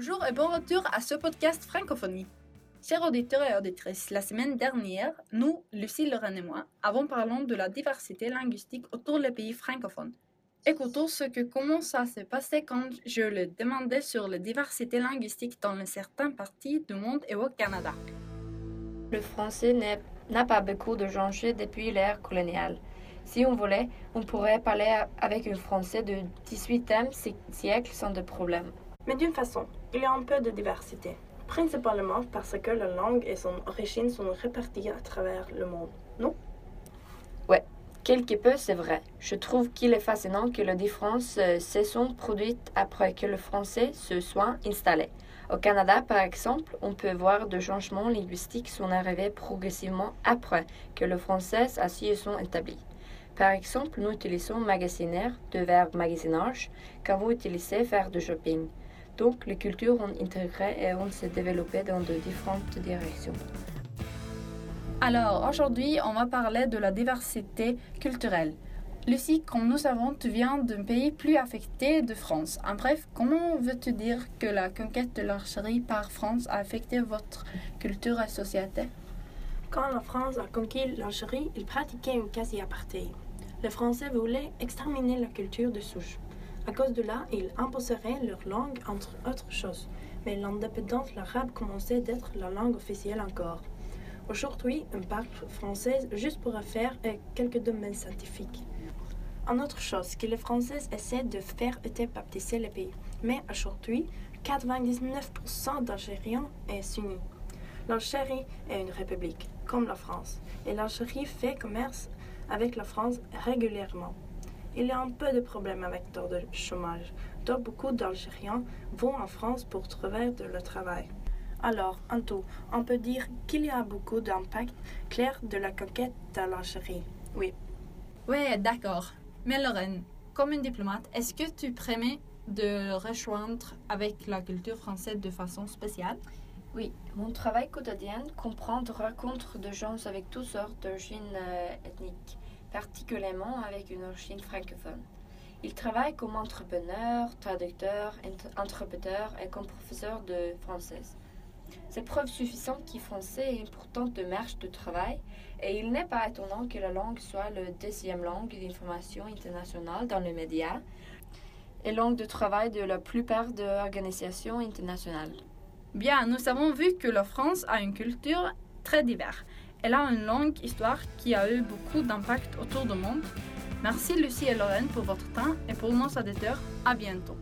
Bonjour et bon retour à ce podcast Francophonie. Chers auditeurs et auditrices, la semaine dernière, nous, Lucie, Lorraine et moi, avons parlé de la diversité linguistique autour des pays francophones. Écoutons ce que comment ça s'est passé quand je le demandais sur la diversité linguistique dans certaines parties du monde et au Canada. Le français n'a pas beaucoup de changé depuis l'ère coloniale. Si on voulait, on pourrait parler avec un français du XVIIIe siècle sans de problème. Mais d'une façon, il y a un peu de diversité, principalement parce que la langue et son origine sont réparties à travers le monde, non? Ouais, quelque peu c'est vrai. Je trouve qu'il est fascinant que les différences euh, se sont produites après que le français se soit installé. Au Canada, par exemple, on peut voir des changements linguistiques sont arrivés progressivement après que le français s'y sont établi. Par exemple, nous utilisons magasinaire, de verbe magasinage, quand vous utilisez faire du shopping. Donc, les cultures ont intégré et ont se développé dans de différentes directions. Alors, aujourd'hui, on va parler de la diversité culturelle. Lucie, comme nous savons, tu viens d'un pays plus affecté de France. En bref, comment veux-tu dire que la conquête de l'archerie par France a affecté votre culture et société Quand la France a conquis l'Algérie, il pratiquait une quasi-apartheid. Les Français voulaient exterminer la culture de souche. À cause de là, ils imposeraient leur langue entre autres choses. Mais l'indépendance l'arabe commençait d'être la langue officielle encore. Aujourd'hui, on parle français juste pour faire quelques domaines scientifiques. Une autre chose que les Français essaient de faire était baptiser le pays. Mais aujourd'hui, 99% d'Algériens est sunni. L'Algérie est une république, comme la France, et l'Algérie fait commerce avec la France régulièrement. Il y a un peu de problèmes avec le chômage, donc beaucoup d'Algériens vont en France pour trouver de le travail. Alors, en tout, on peut dire qu'il y a beaucoup d'impact clair de la conquête de l'Algérie. Oui. Oui, d'accord. Mais Lorraine, comme une diplomate, est-ce que tu prémets de rejoindre avec la culture française de façon spéciale? Oui, mon travail quotidien comprend de rencontres de gens avec toutes sortes d'origines euh, ethniques particulièrement avec une origine francophone. Il travaille comme entrepreneur, traducteur, interpréteur et comme professeur de français. C'est preuve suffisante qu'il français est importante de marche de travail et il n'est pas étonnant que la langue soit la deuxième langue d'information internationale dans les médias et langue de travail de la plupart des organisations internationales. Bien, nous avons vu que la France a une culture très diverse elle a une longue histoire qui a eu beaucoup d'impact autour du monde. Merci Lucie et Lorraine pour votre temps et pour nos auditeurs. À bientôt.